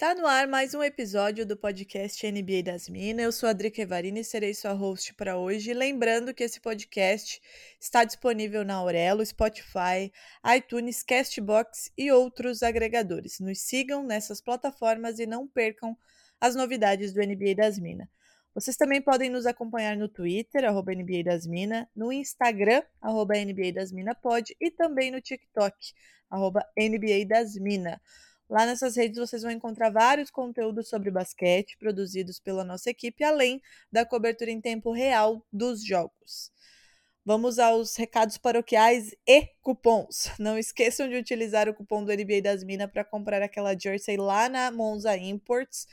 Está no ar mais um episódio do podcast NBA das Minas. Eu sou a Drica Evarini e serei sua host para hoje. Lembrando que esse podcast está disponível na Aurelo, Spotify, iTunes, Castbox e outros agregadores. Nos sigam nessas plataformas e não percam as novidades do NBA das Minas. Vocês também podem nos acompanhar no Twitter, arroba NBA das Minas, no Instagram, arroba NBA das Minas pode, e também no TikTok, arroba NBA das Minas. Lá nessas redes vocês vão encontrar vários conteúdos sobre basquete produzidos pela nossa equipe, além da cobertura em tempo real dos jogos. Vamos aos recados paroquiais e cupons. Não esqueçam de utilizar o cupom do NBA das Minas para comprar aquela jersey lá na Monza Imports.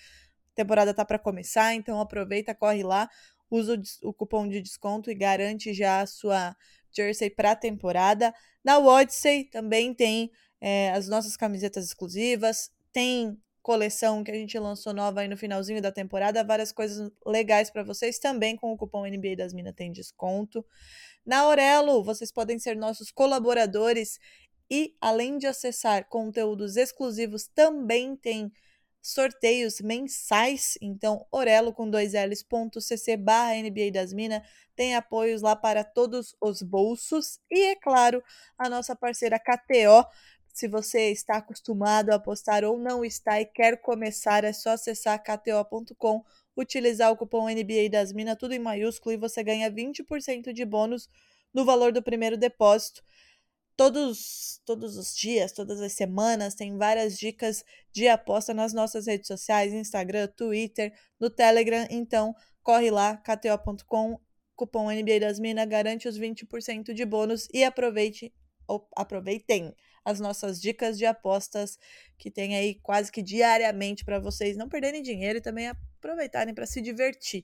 A temporada tá para começar, então aproveita, corre lá, usa o, o cupom de desconto e garante já a sua jersey para a temporada. Na Odyssey também tem é, as nossas camisetas exclusivas, tem coleção que a gente lançou nova aí no finalzinho da temporada, várias coisas legais para vocês também com o cupom NBA das Minas tem desconto. Na Aurelo, vocês podem ser nossos colaboradores e além de acessar conteúdos exclusivos, também tem sorteios mensais. Então, Orelo com dois L's.cc barra NBA das Minas tem apoios lá para todos os bolsos. E, é claro, a nossa parceira KTO. Se você está acostumado a apostar ou não está e quer começar, é só acessar kto.com, utilizar o cupom NBA das Minas, tudo em maiúsculo, e você ganha 20% de bônus no valor do primeiro depósito todos, todos os dias, todas as semanas, tem várias dicas de aposta nas nossas redes sociais, Instagram, Twitter, no Telegram. Então, corre lá, kto.com, cupom NBA das Minas, garante os 20% de bônus e aproveite, ou, aproveitem as nossas dicas de apostas que tem aí quase que diariamente para vocês não perderem dinheiro e também aproveitarem para se divertir.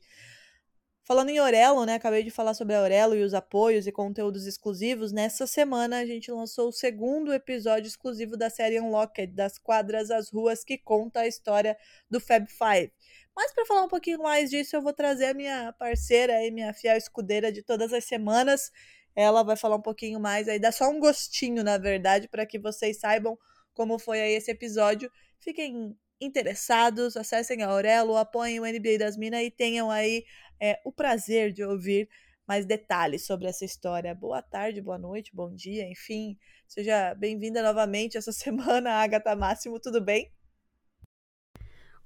Falando em Orelo, né? Acabei de falar sobre a Orelo e os apoios e conteúdos exclusivos. Nessa semana a gente lançou o segundo episódio exclusivo da série Unlocked, das quadras às ruas, que conta a história do Fab Five. Mas para falar um pouquinho mais disso, eu vou trazer a minha parceira e minha fiel escudeira de todas as semanas. Ela vai falar um pouquinho mais aí, dá só um gostinho, na verdade, para que vocês saibam como foi aí esse episódio. Fiquem interessados, acessem a Aurelo, apoiem o NBA das Minas e tenham aí é, o prazer de ouvir mais detalhes sobre essa história. Boa tarde, boa noite, bom dia, enfim. Seja bem-vinda novamente essa semana, Agatha Máximo, tudo bem?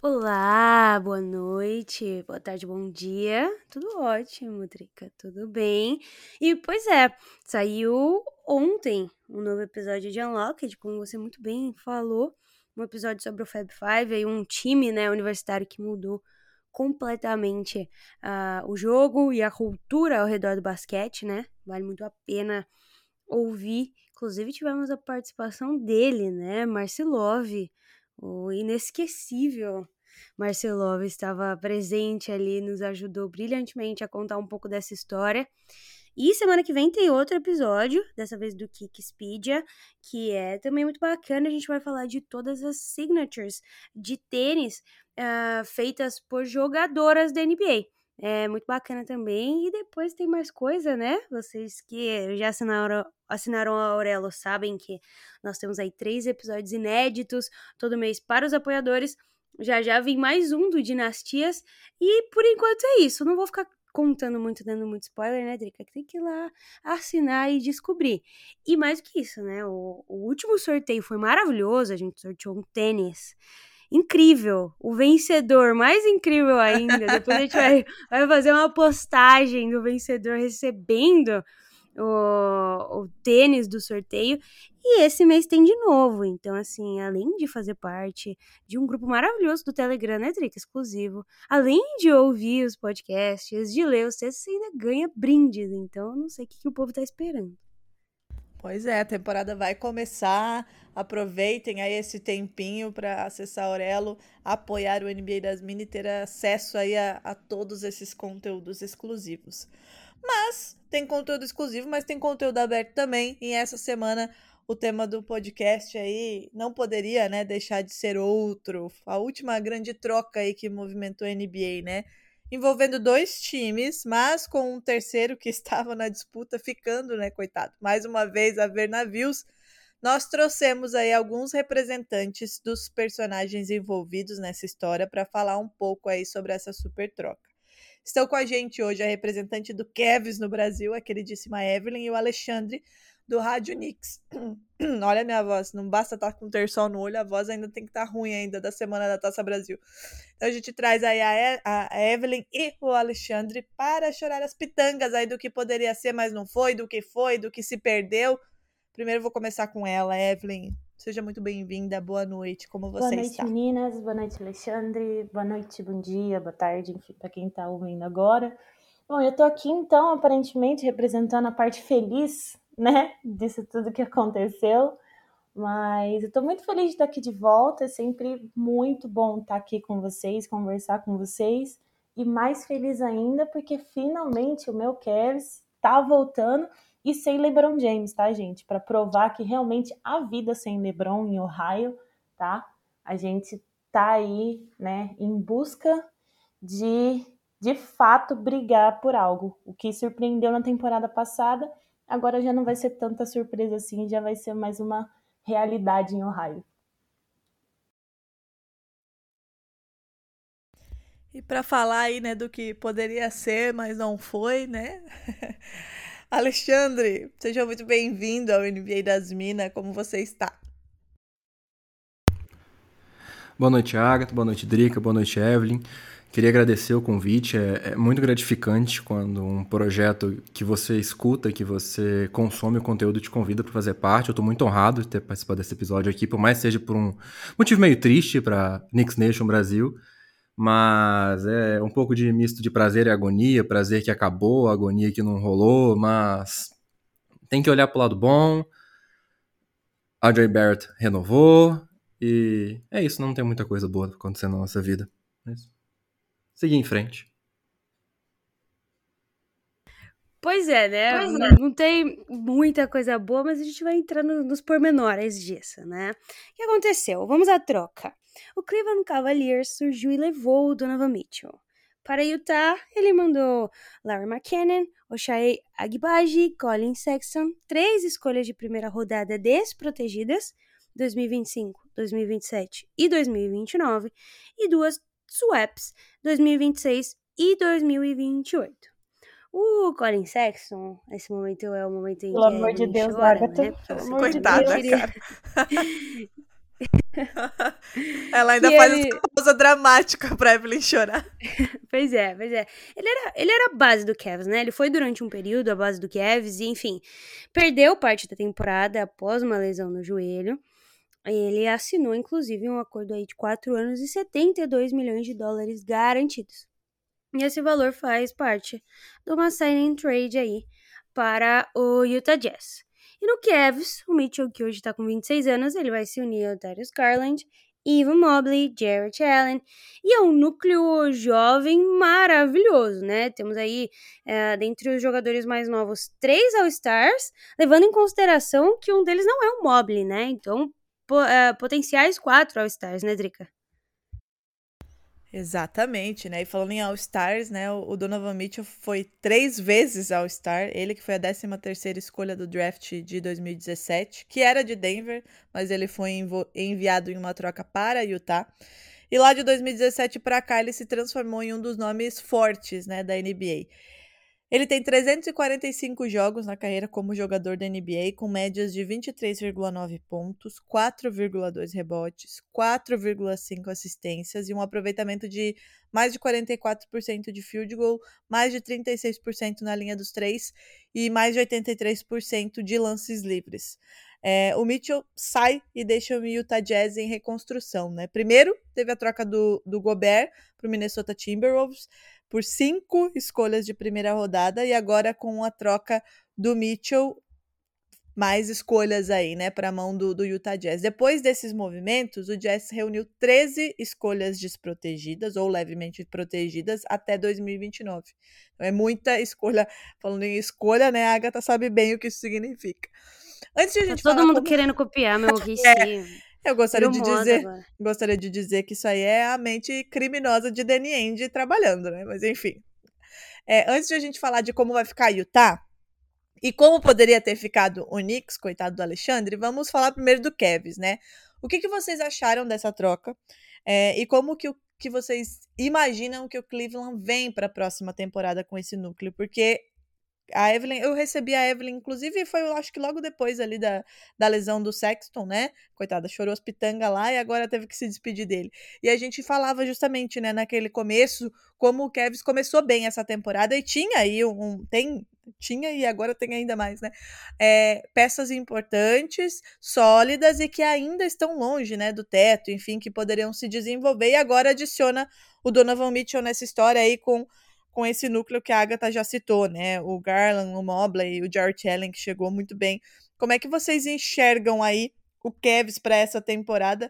Olá, boa noite, boa tarde, bom dia. Tudo ótimo, Drica, tudo bem? E pois é, saiu ontem um novo episódio de Unlocked, como você muito bem falou, um episódio sobre o Fab Five, aí um time, né, universitário que mudou completamente uh, o jogo e a cultura ao redor do basquete, né? Vale muito a pena ouvir. Inclusive tivemos a participação dele, né, Marcelov, o inesquecível Marcelov estava presente ali, nos ajudou brilhantemente a contar um pouco dessa história. E semana que vem tem outro episódio, dessa vez do Kickspedia, que é também muito bacana. A gente vai falar de todas as signatures de tênis uh, feitas por jogadoras da NBA. É muito bacana também. E depois tem mais coisa, né? Vocês que já assinaram, assinaram a Aurelo sabem que nós temos aí três episódios inéditos todo mês para os apoiadores. Já já vem mais um do Dinastias. E por enquanto é isso. Eu não vou ficar contando muito, dando muito spoiler, né, Drica? Tem que ir lá assinar e descobrir. E mais do que isso, né? O, o último sorteio foi maravilhoso. A gente sorteou um tênis incrível. O vencedor, mais incrível ainda. Depois a gente vai, vai fazer uma postagem do vencedor recebendo o, o tênis do sorteio. E esse mês tem de novo. Então, assim, além de fazer parte de um grupo maravilhoso do Telegram, né, Drica? Exclusivo. Além de ouvir os podcasts, de ler os textos, você ainda ganha brindes. Então, não sei o que, que o povo tá esperando. Pois é, a temporada vai começar. Aproveitem aí esse tempinho para acessar Aurelo, apoiar o NBA das Mini ter acesso aí a, a todos esses conteúdos exclusivos. Mas tem conteúdo exclusivo, mas tem conteúdo aberto também. E essa semana o tema do podcast aí não poderia, né, deixar de ser outro. A última grande troca aí que movimentou a NBA, né? Envolvendo dois times, mas com um terceiro que estava na disputa ficando, né, coitado. Mais uma vez a ver navios. Nós trouxemos aí alguns representantes dos personagens envolvidos nessa história para falar um pouco aí sobre essa super troca. Estão com a gente hoje a representante do Kevs no Brasil, a queridíssima Evelyn, e o Alexandre, do Rádio Nix. Olha a minha voz, não basta estar com terçol no olho, a voz ainda tem que estar ruim ainda da semana da Taça Brasil. Então a gente traz aí a, a Evelyn e o Alexandre para chorar as pitangas aí do que poderia ser, mas não foi, do que foi, do que se perdeu. Primeiro vou começar com ela, Evelyn. Seja muito bem-vinda, boa noite, como você está? Boa noite, está? meninas, boa noite, Alexandre, boa noite, bom dia, boa tarde, enfim, para quem está ouvindo agora. Bom, eu tô aqui então, aparentemente, representando a parte feliz né, disso tudo que aconteceu. Mas eu tô muito feliz de estar aqui de volta. É sempre muito bom estar aqui com vocês, conversar com vocês. E mais feliz ainda porque finalmente o meu Cavs tá voltando e sem LeBron James, tá, gente? Para provar que realmente há vida sem LeBron em Ohio, tá? A gente tá aí, né, em busca de de fato brigar por algo. O que surpreendeu na temporada passada agora já não vai ser tanta surpresa assim, já vai ser mais uma realidade em Ohio. E para falar aí, né, do que poderia ser, mas não foi, né? Alexandre, seja muito bem-vindo ao NBA das Minas, como você está? Boa noite, Agatha, boa noite, Drica, boa noite, Evelyn. Queria agradecer o convite. É, é, muito gratificante quando um projeto que você escuta, que você consome o conteúdo te convida para fazer parte. Eu estou muito honrado de ter participado desse episódio aqui, por mais seja por um motivo meio triste para Knicks Nation Brasil. Mas é um pouco de misto de prazer e agonia, prazer que acabou, agonia que não rolou, mas tem que olhar para o lado bom. Audrey Barrett renovou e é isso, não tem muita coisa boa acontecendo na nossa vida. É seguir em frente. Pois é, né? Pois é. Não tem muita coisa boa, mas a gente vai entrar no, nos pormenores disso, né? O que aconteceu? Vamos à troca. O Cleveland Cavaliers surgiu e levou o Donovan Mitchell. Para Utah, ele mandou Larry McKinnon, Oshai Agbaji, Colin Sexton, três escolhas de primeira rodada desprotegidas, 2025, 2027 e 2029, e duas swaps 2026 e 2028. O Colin Sexton, esse momento é o momento em Pelo que amor de Deus, chora, Agatha. Né? Coitada, de cara. Ela ainda que faz ele... essa pausa dramática pra Evelyn chorar. pois é, pois é. Ele era, ele era a base do Cavs, né? Ele foi durante um período a base do Cavs e, enfim, perdeu parte da temporada após uma lesão no joelho. Ele assinou, inclusive, um acordo aí de 4 anos e 72 milhões de dólares garantidos. E esse valor faz parte de uma signing trade aí para o Utah Jazz. E no Cavs, o Mitchell, que hoje está com 26 anos, ele vai se unir ao Darius Garland, Evan Mobley, Jarrett Allen, e é um núcleo jovem maravilhoso, né? Temos aí, é, dentre os jogadores mais novos, três All-Stars, levando em consideração que um deles não é o Mobley, né? Então, uh, potenciais quatro All-Stars, né, Drica? Exatamente, né? E falando em All-Stars, né? O Donovan Mitchell foi três vezes All-Star. Ele que foi a 13 terceira escolha do draft de 2017, que era de Denver, mas ele foi enviado em uma troca para Utah. E lá de 2017 para cá ele se transformou em um dos nomes fortes, né, da NBA. Ele tem 345 jogos na carreira como jogador da NBA, com médias de 23,9 pontos, 4,2 rebotes, 4,5 assistências e um aproveitamento de mais de 44% de field goal, mais de 36% na linha dos três e mais de 83% de lances livres. É, o Mitchell sai e deixa o Utah Jazz em reconstrução, né? Primeiro, teve a troca do, do Gobert para o Minnesota Timberwolves, por cinco escolhas de primeira rodada e agora com a troca do Mitchell mais escolhas aí, né, para a mão do, do Utah Jazz. Depois desses movimentos, o Jazz reuniu 13 escolhas desprotegidas ou levemente protegidas até 2029. Então é muita escolha. Falando em escolha, né, a Agatha sabe bem o que isso significa. Antes de a tá gente tá todo mundo como... querendo copiar meu risquinho. é. Eu gostaria de dizer, gostaria de dizer que isso aí é a mente criminosa de Danny Ainge trabalhando, né? Mas enfim. É, antes de a gente falar de como vai ficar Utah e como poderia ter ficado o Knicks, coitado do Alexandre, vamos falar primeiro do Kevs, né? O que, que vocês acharam dessa troca é, e como que, o, que vocês imaginam que o Cleveland vem para a próxima temporada com esse núcleo? Porque a Evelyn, eu recebi a Evelyn, inclusive foi, eu acho que logo depois ali da, da lesão do Sexton, né? Coitada, chorou as pitanga lá e agora teve que se despedir dele. E a gente falava justamente, né, naquele começo, como o Kevs começou bem essa temporada e tinha aí um. Tem, tinha e agora tem ainda mais, né? É, peças importantes, sólidas e que ainda estão longe, né, do teto, enfim, que poderiam se desenvolver. E agora adiciona o Donovan Mitchell nessa história aí com com esse núcleo que a Agatha já citou, né? O Garland, o Mobley, o Jarrett Allen, que chegou muito bem. Como é que vocês enxergam aí o Cavs para essa temporada?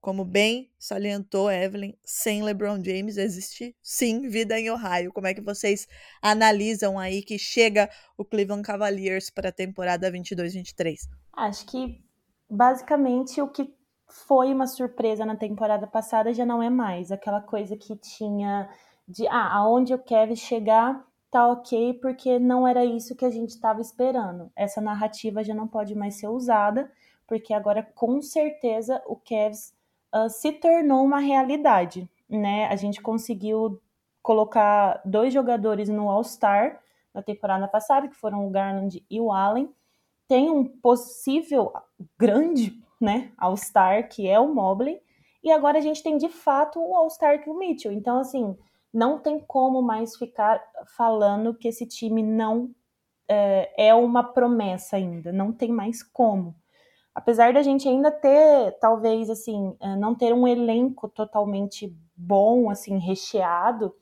Como bem salientou Evelyn, sem LeBron James existe sim vida em Ohio. Como é que vocês analisam aí que chega o Cleveland Cavaliers para a temporada 22-23? Acho que basicamente o que foi uma surpresa na temporada passada já não é mais aquela coisa que tinha de ah, aonde o Kevin chegar tá ok, porque não era isso que a gente estava esperando. Essa narrativa já não pode mais ser usada, porque agora com certeza o Cavs uh, se tornou uma realidade, né? A gente conseguiu colocar dois jogadores no All-Star na temporada passada, que foram o Garland e o Allen. Tem um possível grande, né, All-Star, que é o Mobley, e agora a gente tem de fato o All-Star que é o Mitchell. Então, assim, não tem como mais ficar falando que esse time não é, é uma promessa ainda, não tem mais como. Apesar da gente ainda ter, talvez, assim, é, não ter um elenco totalmente bom, assim, recheado,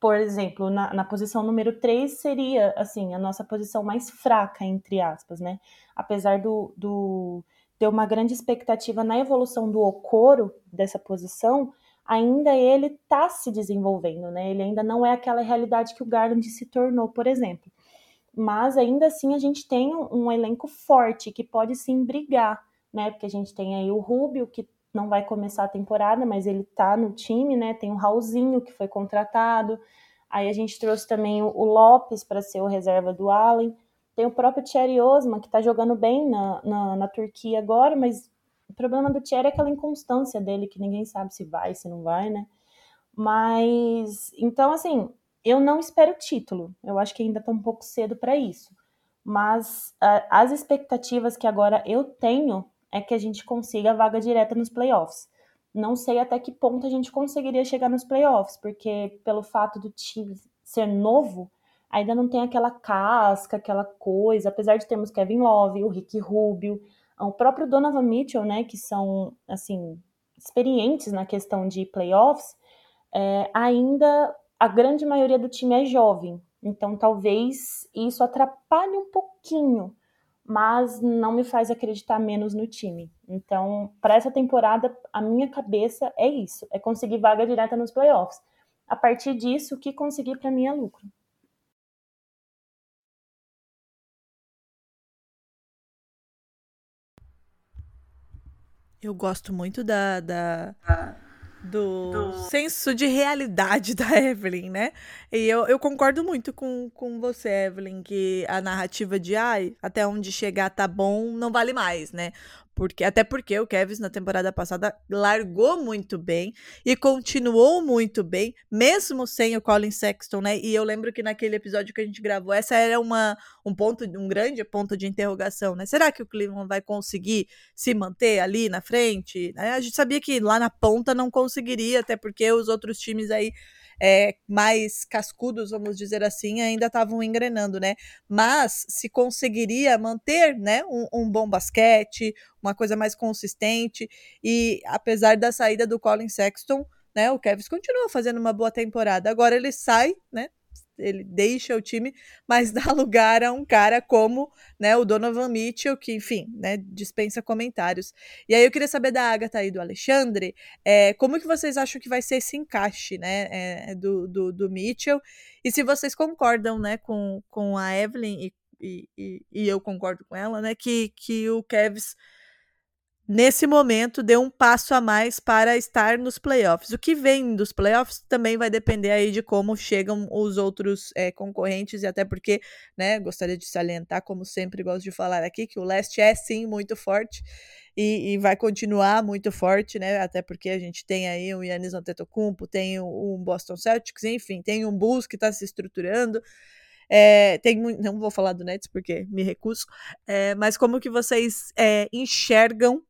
por exemplo, na, na, posição número 3 seria, assim, a nossa posição mais fraca, entre aspas, né? Apesar do, do ter uma grande expectativa na evolução do Okoro dessa posição, ainda ele está se desenvolvendo, né? Ele ainda não é aquela realidade que o Garland se tornou, por exemplo. Mas ainda assim a gente tem um elenco forte que pode sim brigar, né? Porque a gente tem aí o Rubio, que não vai começar a temporada, mas ele tá no time, né? Tem o Raulzinho, que foi contratado. Aí a gente trouxe também o Lopes para ser o reserva do Allen. Tem o próprio Thierry Osman, que está jogando bem na, na, na Turquia agora, mas o problema do Thierry é aquela inconstância dele, que ninguém sabe se vai, se não vai, né? Mas, então, assim, eu não espero título. Eu acho que ainda tá um pouco cedo para isso. Mas as expectativas que agora eu tenho é que a gente consiga a vaga direta nos playoffs. Não sei até que ponto a gente conseguiria chegar nos playoffs, porque pelo fato do time ser novo, ainda não tem aquela casca, aquela coisa. Apesar de termos Kevin Love, o Rick Rubio, o próprio Donovan Mitchell, né, que são, assim, experientes na questão de playoffs, é, ainda a grande maioria do time é jovem. Então, talvez isso atrapalhe um pouquinho, mas não me faz acreditar menos no time. Então, para essa temporada, a minha cabeça é isso: é conseguir vaga direta nos playoffs. A partir disso, o que conseguir para mim é lucro. Eu gosto muito da, da do, do, senso de realidade da Evelyn, né? E eu, eu concordo muito com, com você, Evelyn, que a narrativa de ai, até onde chegar tá bom, não vale mais, né? Porque, até porque o Kevs na temporada passada largou muito bem e continuou muito bem, mesmo sem o Colin Sexton, né? E eu lembro que naquele episódio que a gente gravou, essa era uma, um ponto, um grande ponto de interrogação, né? Será que o Cleveland vai conseguir se manter ali na frente? A gente sabia que lá na ponta não conseguiria, até porque os outros times aí é, mais cascudos, vamos dizer assim, ainda estavam engrenando, né? Mas se conseguiria manter, né, um, um, bom basquete, uma coisa mais consistente, e apesar da saída do Colin Sexton, né, o Kevs continua fazendo uma boa temporada. Agora ele sai, né, ele deixa o time, mas dá lugar a um cara como né, o Donovan Mitchell, que, enfim, né, dispensa comentários. E aí eu queria saber da Agatha e do Alexandre, é, como que vocês acham que vai ser esse encaixe né, é, do, do, do, Mitchell, e se vocês concordam né, com, com a Evelyn, e, e, e eu concordo com ela, né, que, que o Kevs nesse momento deu um passo a mais para estar nos playoffs. O que vem dos playoffs também vai depender aí de como chegam os outros é, concorrentes e até porque, né, gostaria de salientar, como sempre gosto de falar aqui, que o leste é sim muito forte e, e vai continuar muito forte, né, até porque a gente tem aí o Yannis Antetokounmpo, tem o Boston Celtics, enfim, tem um Bulls que está se estruturando, é, tem não vou falar do Nets porque me recuso, é, mas como que vocês é, enxergam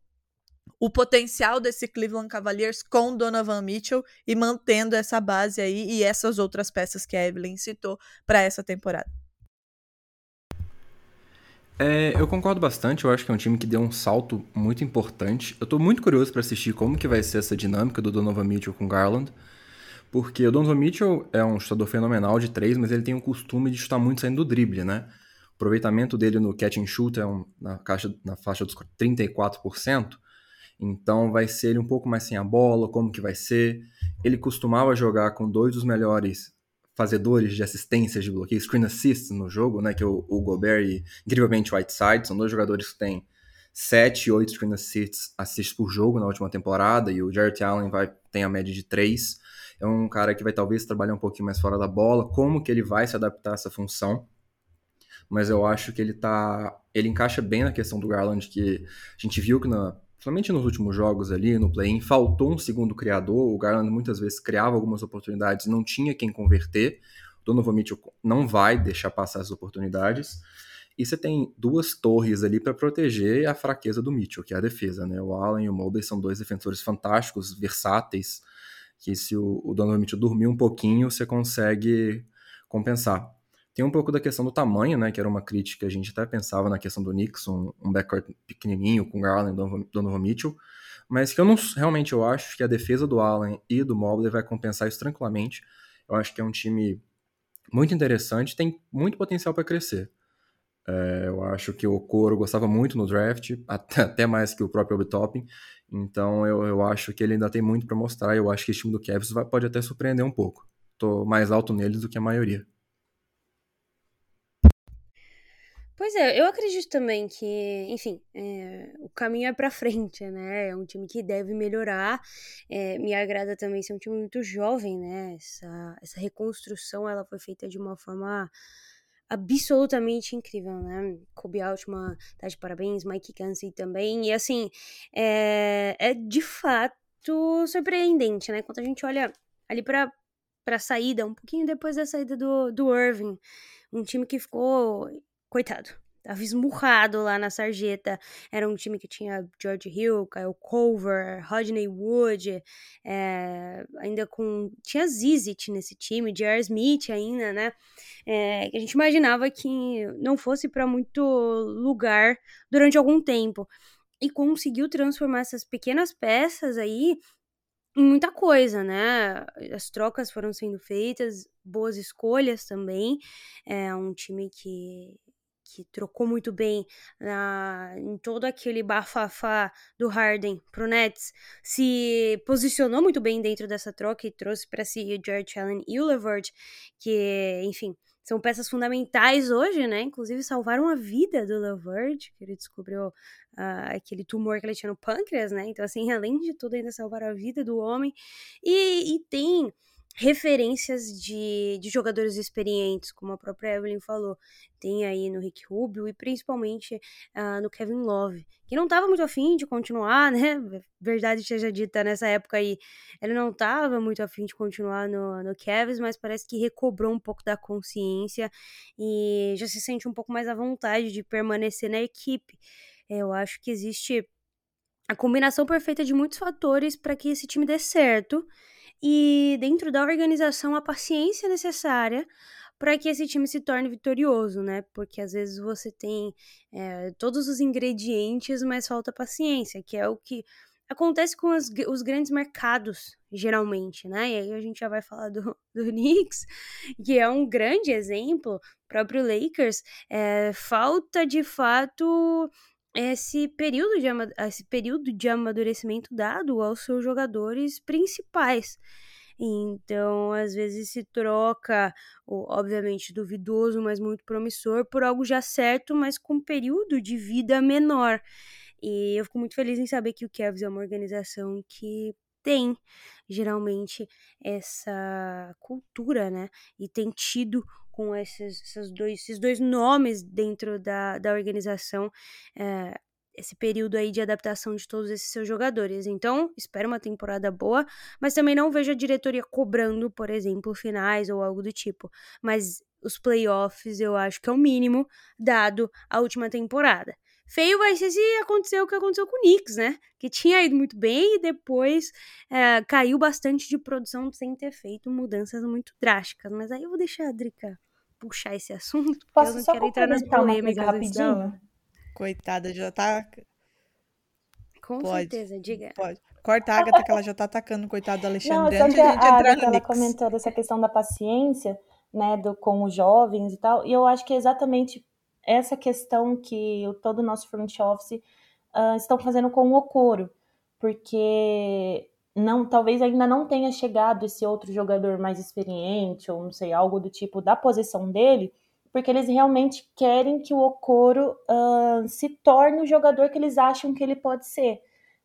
o potencial desse Cleveland Cavaliers com Donovan Mitchell e mantendo essa base aí e essas outras peças que a Evelyn citou para essa temporada. É, eu concordo bastante, eu acho que é um time que deu um salto muito importante. Eu estou muito curioso para assistir como que vai ser essa dinâmica do Donovan Mitchell com Garland, porque o Donovan Mitchell é um chutador fenomenal de três, mas ele tem o costume de chutar muito saindo do drible, né? O aproveitamento dele no catch and shoot é um, na, caixa, na faixa dos 34%, então vai ser ele um pouco mais sem a bola, como que vai ser. Ele costumava jogar com dois dos melhores fazedores de assistências de bloqueio, screen assist no jogo, né, que é o, o Gobert e incrivelmente Whiteside, são dois jogadores que têm 7 e 8 screen assists, assists por jogo na última temporada, e o Jarrett Allen vai, tem a média de 3. É um cara que vai talvez trabalhar um pouquinho mais fora da bola, como que ele vai se adaptar a essa função. Mas eu acho que ele tá. Ele encaixa bem na questão do Garland, que a gente viu que na somente nos últimos jogos ali, no play-in, faltou um segundo criador. O Garland muitas vezes criava algumas oportunidades, não tinha quem converter. O Donovan Mitchell não vai deixar passar as oportunidades. E você tem duas torres ali para proteger a fraqueza do Mitchell, que é a defesa. Né? O Allen e o Mobley são dois defensores fantásticos, versáteis, que se o, o Donovan Mitchell dormir um pouquinho, você consegue compensar. Tem um pouco da questão do tamanho, né? Que era uma crítica, a gente até pensava na questão do Nixon, um backcourt pequenininho com Garland Donovan Mitchell, mas que eu não realmente eu acho que a defesa do Allen e do Mobley vai compensar isso tranquilamente. Eu acho que é um time muito interessante, tem muito potencial para crescer. É, eu acho que o Coro gostava muito no draft, até, até mais que o próprio Obi Topping. Então eu, eu acho que ele ainda tem muito para mostrar. Eu acho que esse time do Cavs vai, pode até surpreender um pouco. Tô mais alto neles do que a maioria. Pois é, eu acredito também que, enfim, é, o caminho é para frente, né? É um time que deve melhorar. É, me agrada também ser um time muito jovem, né? Essa, essa reconstrução ela foi feita de uma forma absolutamente incrível, né? Kobe Altman tá de parabéns, Mike Kansey também. E assim, é, é de fato surpreendente, né? Quando a gente olha ali para para saída, um pouquinho depois da saída do, do Irving, um time que ficou coitado, tava esmurrado lá na sarjeta. Era um time que tinha George Hill, Kyle Culver, Rodney Wood, é, ainda com. Tinha Zizit nesse time, J.R. Smith ainda, né? É, a gente imaginava que não fosse para muito lugar durante algum tempo. E conseguiu transformar essas pequenas peças aí em muita coisa, né? As trocas foram sendo feitas, boas escolhas também. É um time que que trocou muito bem na, em todo aquele bafafá do Harden pro Nets, se posicionou muito bem dentro dessa troca e trouxe para si o George Allen e o LeVert, que, enfim, são peças fundamentais hoje, né? Inclusive salvaram a vida do LeVert, que ele descobriu uh, aquele tumor que ele tinha no pâncreas, né? Então, assim, além de tudo, ainda salvaram a vida do homem. E, e tem referências de, de jogadores experientes, como a própria Evelyn falou. Tem aí no Rick Rubio e principalmente uh, no Kevin Love, que não estava muito afim de continuar, né? Verdade seja dita, nessa época aí, ele não estava muito afim de continuar no, no Cavs, mas parece que recobrou um pouco da consciência e já se sente um pouco mais à vontade de permanecer na equipe. Eu acho que existe a combinação perfeita de muitos fatores para que esse time dê certo e dentro da organização a paciência necessária para que esse time se torne vitorioso, né? Porque às vezes você tem é, todos os ingredientes, mas falta paciência, que é o que acontece com os, grandes mercados, geralmente, né? E aí a gente já vai falar do, do Knicks, que é um grande exemplo, próprio Lakers, é, falta de fato esse período, de, esse período de amadurecimento dado aos seus jogadores principais. Então, às vezes se troca, obviamente duvidoso, mas muito promissor, por algo já certo, mas com período de vida menor. E eu fico muito feliz em saber que o Cavs é uma organização que tem geralmente essa cultura, né? E tem tido com esses, esses, dois, esses dois nomes dentro da, da organização. É, esse período aí de adaptação de todos esses seus jogadores. Então, espero uma temporada boa, mas também não vejo a diretoria cobrando, por exemplo, finais ou algo do tipo. Mas os playoffs eu acho que é o mínimo dado a última temporada. Feio vai ser se acontecer o que aconteceu com o Knicks, né? Que tinha ido muito bem e depois é, caiu bastante de produção sem ter feito mudanças muito drásticas. Mas aí eu vou deixar a Drica puxar esse assunto, porque Posso eu não só quero entrar nas polêmicas rapidinho? Coitada, já tá. Com Pode. certeza, diga. Pode. Corta a Agatha que ela já tá atacando, coitado do Não, Alexandre, é só antes a a gente entrar Agatha, ela comentou dessa questão da paciência, né, do, com os jovens e tal, e eu acho que é exatamente essa questão que o- todo o nosso front office ah, estão fazendo com o Okoro, porque não, talvez ainda não tenha chegado esse outro jogador mais experiente, ou não sei, algo do tipo da posição dele, porque eles realmente querem que o Okoro ah, se torne o jogador que eles acham que ele pode ser,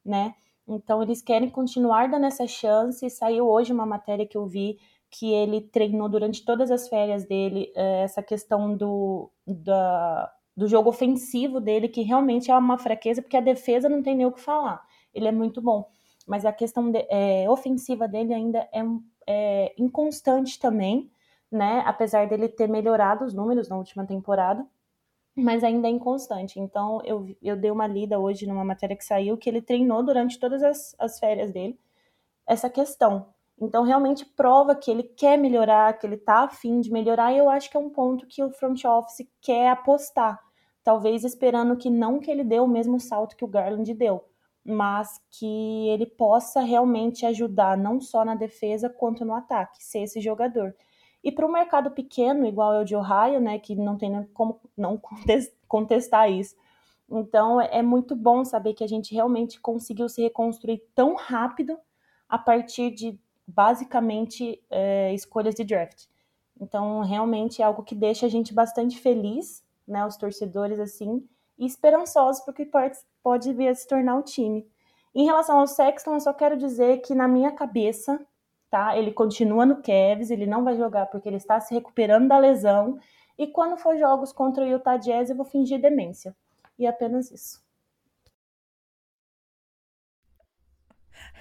né? Então eles querem continuar dando essa chance. Saiu hoje uma matéria que eu vi que ele treinou durante todas as férias dele eh, essa questão do, da, do jogo ofensivo dele, que realmente é uma fraqueza, porque a defesa não tem nem o que falar. Ele é muito bom. Mas a questão de- eh, ofensiva dele ainda é, é inconstante também, né? Apesar dele ter melhorado os números na última temporada mas ainda é inconstante. Então, eu, eu dei uma lida hoje numa matéria que saiu que ele treinou durante todas as, as férias dele essa questão. Então, realmente prova que ele quer melhorar, que ele tá afim de melhorar, e eu acho que é um ponto que o front office quer apostar. Talvez esperando que não que ele dê o mesmo salto que o Garland deu, mas que ele possa realmente ajudar não só na defesa quanto no ataque, ser esse jogador. E para um mercado pequeno, igual é o de Ohio, né, que não tem como não contes- contestar isso. Então é muito bom saber que a gente realmente conseguiu se reconstruir tão rápido a partir de basicamente é, escolhas de draft. Então realmente é algo que deixa a gente bastante feliz, né, os torcedores assim, e esperançosos porque pode, pode vir a se tornar o time. Em relação ao Sexton, eu só quero dizer que na minha cabeça, tá? Ele continua no Cavs, ele não vai jogar porque ele está se recuperando da lesão. E quando for jogos contra o Utah Jazz, eu vou fingir demência. E é apenas isso.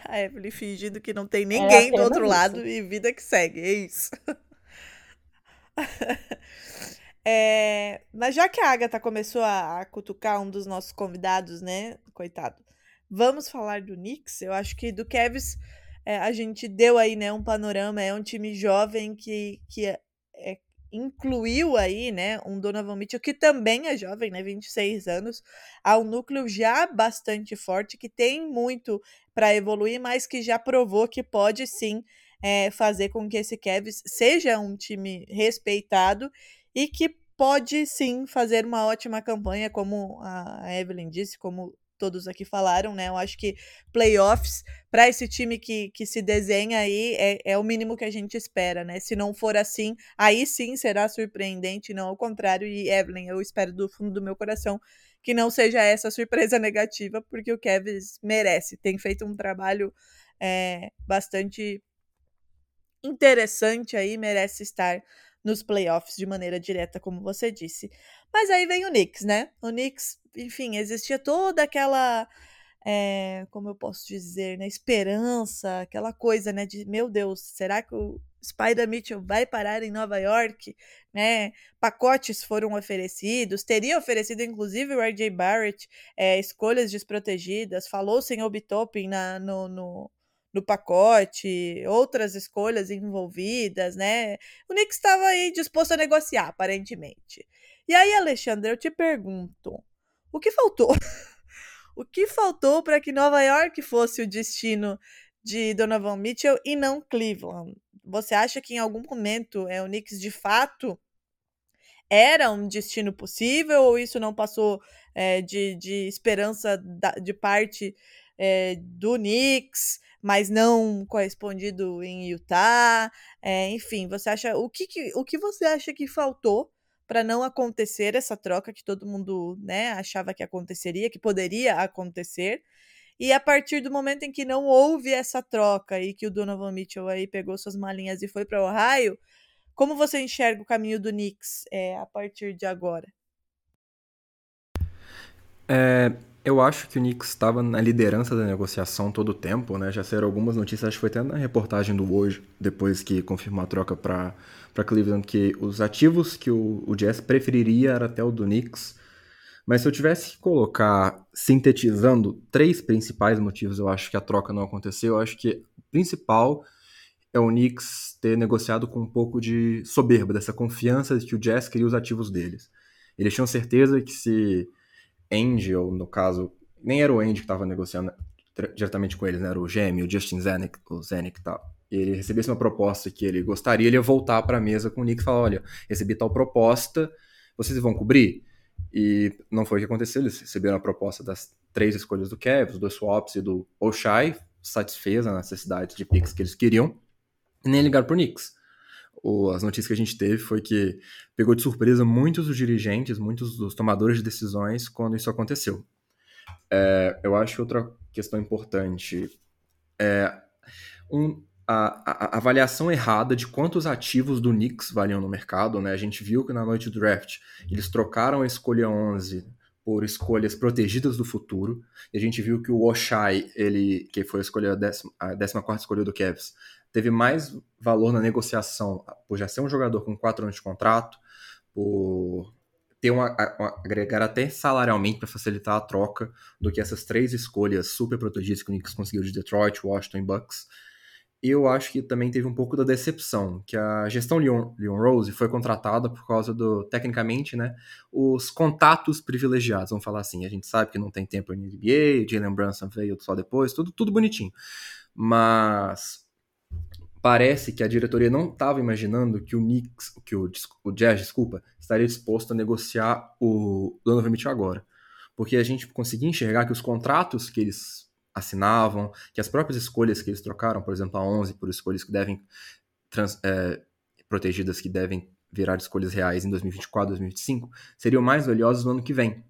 A Evelyn fingindo que não tem ninguém do apenas outro isso. lado e vida que segue, é isso. É, mas já que a Agatha começou a, a cutucar um dos nossos convidados, né? Coitado. Vamos falar do Knicks? Eu acho que do Cavs é, a gente deu aí, né, um panorama. É um time jovem que, que é- é- incluiu aí, né, um Donovan Mitchell que também é jovem, né, 26 anos. Há um núcleo já bastante forte que tem muito para evoluir, mas que já provou que pode sim é, fazer com que esse Cavs seja um time respeitado e que pode sim fazer uma ótima campanha, como a Evelyn disse, como todos aqui falaram, né? Eu acho que playoffs para esse time que, que se desenha aí é, é o mínimo que a gente espera, né? Se não for assim, aí sim será surpreendente, não ao contrário. E Evelyn, eu espero do fundo do meu coração que não seja essa surpresa negativa, porque o Cavs merece, tem feito um trabalho é, bastante interessante aí, merece estar nos playoffs de maneira direta, como você disse. Mas aí vem o Knicks, né? O Knicks, enfim, existia toda aquela é, como eu posso dizer, né, esperança, aquela coisa, né, de meu Deus, será que o Spider Mitchell vai parar em Nova York, né? Pacotes foram oferecidos, teria oferecido inclusive o RJ Barrett, é, escolhas desprotegidas, falou-se em Obi na no, no, no pacote, outras escolhas envolvidas, né? O Knicks estava aí disposto a negociar, aparentemente. E aí, Alexandre, eu te pergunto, o que faltou? O que faltou para que Nova York fosse o destino de Donovan Mitchell e não Cleveland? Você acha que em algum momento é, o Knicks de fato era um destino possível ou isso não passou é, de, de esperança da, de parte é, do Knicks, mas não correspondido em Utah? É, enfim, você acha o que, que, o que você acha que faltou para não acontecer essa troca que todo mundo né, achava que aconteceria, que poderia acontecer. E a partir do momento em que não houve essa troca e que o Donovan Mitchell aí pegou suas malinhas e foi para Ohio, como você enxerga o caminho do Knicks é, a partir de agora? É, eu acho que o Knicks estava na liderança da negociação todo o tempo, né? Já saíram algumas notícias, acho que foi até na reportagem do hoje, depois que confirmou a troca para Cleveland que os ativos que o, o Jazz preferiria era até o do Knicks. Mas se eu tivesse que colocar, sintetizando, três principais motivos eu acho que a troca não aconteceu, eu acho que o principal é o Knicks ter negociado com um pouco de soberba, dessa confiança de que o Jazz queria os ativos deles. Eles tinham certeza que se Ou no caso, nem era o Andy que estava negociando diretamente com eles, né? Era o GM, o Justin Zanuck, o Zanuck tal ele recebesse uma proposta que ele gostaria, ele ia voltar para a mesa com o Nick e falar: olha, recebi tal proposta, vocês vão cobrir? E não foi o que aconteceu, eles receberam a proposta das três escolhas do Cavs, do Swaps e do Oshai, satisfez a necessidade de picks que eles queriam, e nem ligaram pro Knicks. O, as notícias que a gente teve foi que pegou de surpresa muitos dos dirigentes, muitos dos tomadores de decisões quando isso aconteceu. É, eu acho que outra questão importante é um, a, a, avaliação errada de quantos ativos do Knicks valiam no mercado, né? A gente viu que na noite do draft eles trocaram a escolha 11 por escolhas protegidas do futuro, e a gente viu que o Oshai, ele, que foi a escolha a 14 escolha do Cavs, teve mais valor na negociação por já ser um jogador com 4 anos de contrato, por ter uma, uma agregar até salarialmente para facilitar a troca do que essas três escolhas super protegidas que o Knicks conseguiu de Detroit, Washington e Bucks eu acho que também teve um pouco da decepção, que a gestão Leon, Leon Rose foi contratada por causa do, tecnicamente, né, os contatos privilegiados, vamos falar assim. A gente sabe que não tem tempo no NBA, Jalen Brunson veio só depois, tudo, tudo bonitinho. Mas parece que a diretoria não estava imaginando que o Knicks, que o, o Jazz, desculpa, estaria disposto a negociar o Donovan Mitchell agora. Porque a gente conseguia enxergar que os contratos que eles assinavam, que as próprias escolhas que eles trocaram, por exemplo, a 11 por escolhas que devem trans, é, protegidas que devem virar escolhas reais em 2024, 2025, seriam mais valiosas no ano que vem.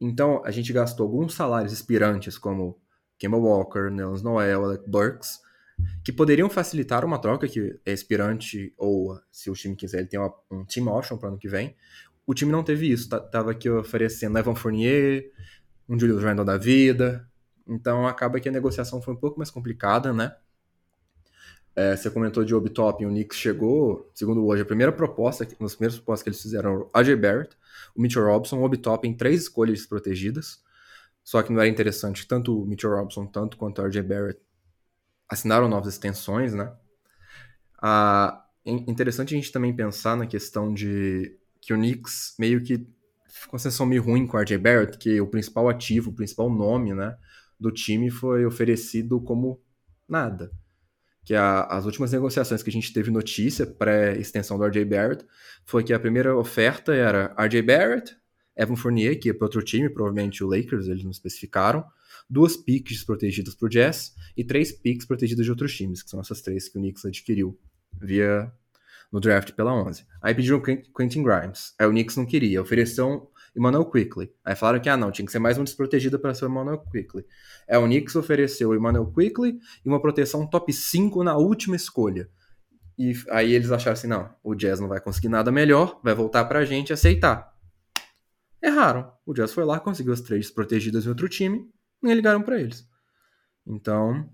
Então, a gente gastou alguns salários expirantes, como Kemba Walker, Nelson Noel, Alec Burks, que poderiam facilitar uma troca que é expirante, ou se o time quiser, ele tem uma, um team option para ano que vem. O time não teve isso, tava aqui oferecendo Evan Fournier, um Julius Randle da vida, então acaba que a negociação foi um pouco mais complicada, né? É, você comentou de Obitop, o Knicks chegou, segundo hoje, a primeira proposta, nas primeiras propostas que eles fizeram, o AJ Barrett, o Mitchell Robson, o Obitop em três escolhas protegidas. Só que não era interessante, tanto o Mitchell Robson, tanto quanto o AJ Barrett assinaram novas extensões, né? Ah, interessante a gente também pensar na questão de que o Knicks meio que ficou uma sensação meio ruim com o RJ Barrett, que o principal ativo, o principal nome, né, do time foi oferecido como nada. Que a, as últimas negociações que a gente teve notícia pré-extensão do RJ Barrett foi que a primeira oferta era RJ Barrett, Evan Fournier, que ia para outro time, provavelmente o Lakers, eles não especificaram, duas picks protegidas para o Jazz e três picks protegidas de outros times, que são essas três que o Knicks adquiriu via no draft pela 11. Aí pediram Quentin Grimes, aí o Knicks não queria, ofereceu Emmanuel Quickly. Aí falaram que, ah, não, tinha que ser mais um desprotegido para ser o Emmanuel Quickly. É, o Knicks ofereceu o Emmanuel Quickly e uma proteção top 5 na última escolha. E aí eles acharam assim, não, o Jazz não vai conseguir nada melhor, vai voltar pra gente aceitar. Erraram. O Jazz foi lá, conseguiu as três protegidas em outro time, e ligaram para eles. Então,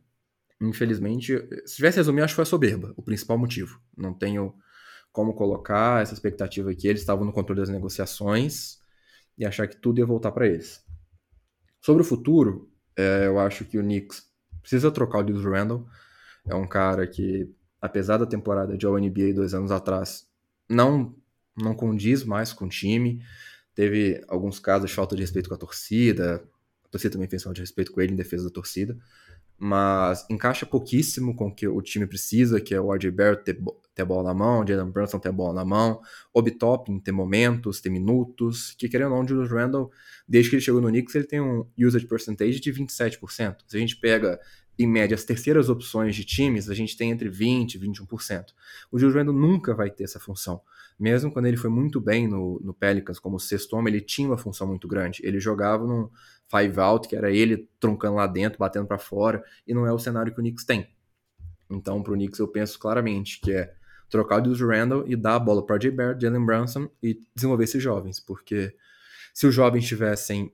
infelizmente, se tivesse resumir, acho que foi a soberba, o principal motivo. Não tenho como colocar essa expectativa que eles estavam no controle das negociações e achar que tudo ia voltar para eles. Sobre o futuro, é, eu acho que o Knicks precisa trocar o Julius Randle. É um cara que, apesar da temporada de All-NBA dois anos atrás, não, não condiz mais com o time. Teve alguns casos de falta de respeito com a torcida. A torcida também fez falta de respeito com ele em defesa da torcida. Mas encaixa pouquíssimo com o que o time precisa, que é o RJ Barrett ter, ter a bola na mão, Jalen Brunson ter a bola na mão, Obi Toppin ter momentos, ter minutos, que querendo ou não, Julius Randle, desde que ele chegou no Knicks, ele tem um usage percentage de 27%. Se a gente pega, em média, as terceiras opções de times, a gente tem entre 20% e 21%. O Julius Randle nunca vai ter essa função. Mesmo quando ele foi muito bem no, no Pelicans como sexto homem, ele tinha uma função muito grande. Ele jogava num five out, que era ele truncando lá dentro, batendo para fora, e não é o cenário que o Knicks tem. Então, pro Knicks, eu penso claramente que é trocar o Julius Randle e dar a bola para J. Barrett, Jalen Brunson e desenvolver esses jovens, porque se os jovens tivessem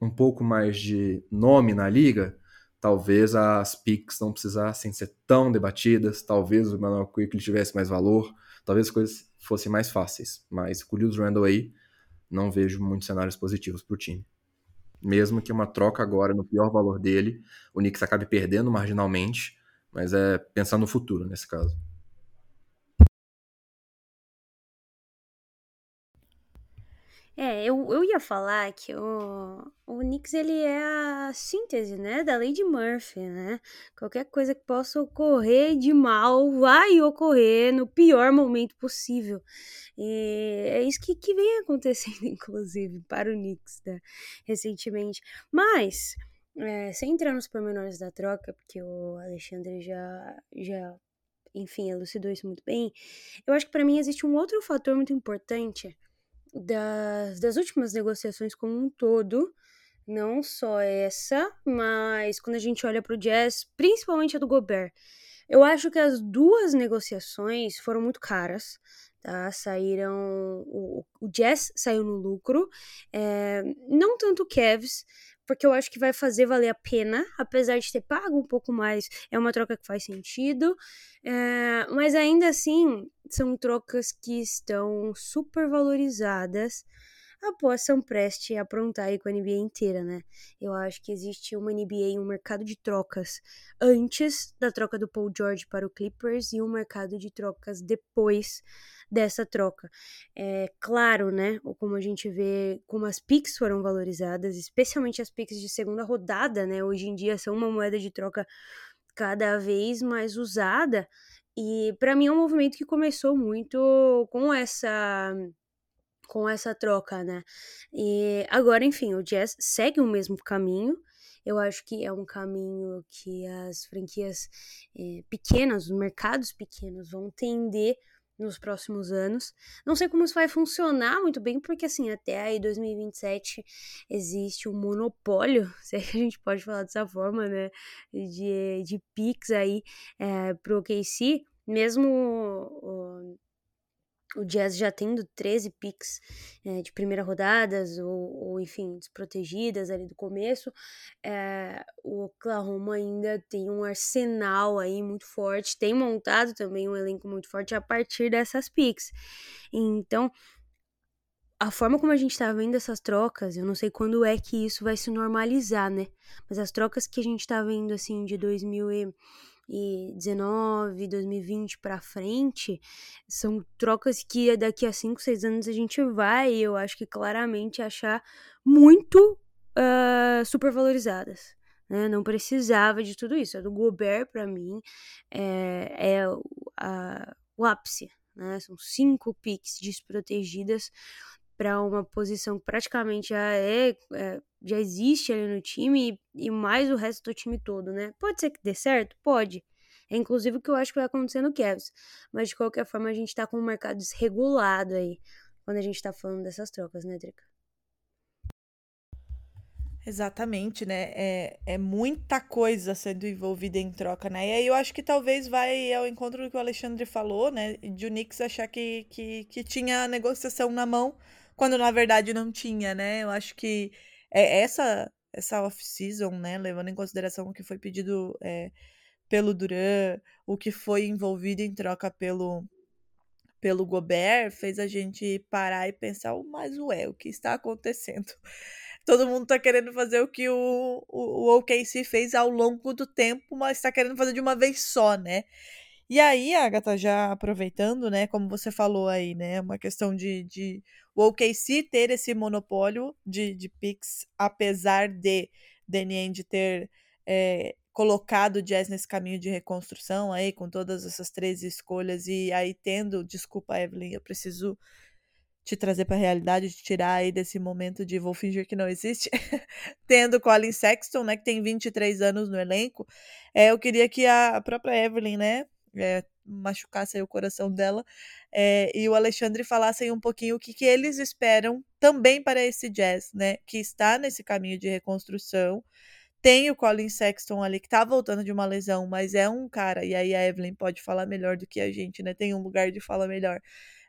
um pouco mais de nome na liga, talvez as picks não precisassem ser tão debatidas, talvez o Manuel Quickly tivesse mais valor, talvez as coisas fossem mais fáceis, mas com o Julius Randle aí, não vejo muitos cenários positivos para o time. Mesmo que uma troca agora no pior valor dele, o Knicks acabe perdendo marginalmente, mas é pensar no futuro nesse caso. É, eu, eu ia falar que o, o Knicks ele é a síntese, né, da de Murphy, né? Qualquer coisa que possa ocorrer de mal vai ocorrer no pior momento possível. E é isso que, que vem acontecendo, inclusive, para o Knicks, né, recentemente. Mas, é, sem entrar nos pormenores da troca, porque o Alexandre já, já enfim, elucidou isso muito bem, eu acho que para mim existe um outro fator muito importante das, das últimas negociações como um todo, não só essa, mas quando a gente olha para o Jazz, principalmente a do Gobert, eu acho que as duas negociações foram muito caras, tá? Saíram. O, o Jazz saiu no lucro, é, não tanto o Cavs, porque eu acho que vai fazer valer a pena, apesar de ter pago um pouco mais, é uma troca que faz sentido, é, mas ainda assim são trocas que estão super valorizadas após São Preste aprontar aí com a NBA inteira, né? Eu acho que existe uma NBA, um mercado de trocas antes da troca do Paul George para o Clippers e um mercado de trocas depois dessa troca. É claro, né, como a gente vê como as picks foram valorizadas, especialmente as picks de segunda rodada, né, hoje em dia são uma moeda de troca cada vez mais usada, e para mim é um movimento que começou muito com essa com essa troca, né? E agora, enfim, o Jazz segue o mesmo caminho. Eu acho que é um caminho que as franquias é, pequenas, os mercados pequenos vão tender nos próximos anos. Não sei como isso vai funcionar muito bem, porque assim, até aí 2027 existe um monopólio, se é que a gente pode falar dessa forma, né, de, de picks aí é, pro OKC, mesmo o, o Jazz já tendo 13 picks é, de primeira rodadas, ou, ou, enfim, desprotegidas ali do começo, é, o Oklahoma ainda tem um arsenal aí muito forte, tem montado também um elenco muito forte a partir dessas picks. Então, a forma como a gente tá vendo essas trocas, eu não sei quando é que isso vai se normalizar, né? Mas as trocas que a gente tá vendo, assim, de 2000 e 2019, 2020 para frente, são trocas que daqui a 5, 6 anos a gente vai, eu acho que claramente achar muito uh, supervalorizadas. Né? Não precisava de tudo isso. A do Gobert, para mim, é, é a, o ápice. Né? São cinco picks desprotegidas para uma posição que praticamente já é, é, já existe ali no time e, e, mais o resto do time todo, né? Pode ser que dê certo? Pode. É inclusive o que eu acho que vai acontecer no Cavs. Mas de qualquer forma, a gente tá com um mercado desregulado aí quando a gente tá falando dessas trocas, né, Drica? Exatamente, né? É, é muita coisa sendo envolvida em troca, né? E aí eu acho que talvez vai ao encontro do que o Alexandre falou, né? De o Knicks achar que, que, que tinha a negociação na mão, quando na verdade não tinha, né? Eu acho que é essa essa off-season, né? Levando em consideração o que foi pedido é, pelo Duran, o que foi envolvido em troca pelo, pelo Gobert, fez a gente parar e pensar, mas ué, o que está acontecendo? todo mundo tá querendo fazer o que o, o, o OKC fez ao longo do tempo, mas tá querendo fazer de uma vez só, né? E aí, Agatha, já aproveitando, né, como você falou aí, né, uma questão de, de o OKC ter esse monopólio de, de picks, apesar de Danny de ter é, colocado o Jazz nesse caminho de reconstrução aí, com todas essas três escolhas, e aí tendo, desculpa, Evelyn, eu preciso te trazer para a realidade, te tirar aí desse momento de vou fingir que não existe, tendo Colin Sexton, né, que tem 23 anos no elenco, é, eu queria que a própria Evelyn, né, é, machucasse o coração dela, é, e o Alexandre falassem um pouquinho o que, que eles esperam também para esse jazz, né, que está nesse caminho de reconstrução, tem o Colin Sexton ali que tá voltando de uma lesão, mas é um cara, e aí a Evelyn pode falar melhor do que a gente, né? Tem um lugar de fala melhor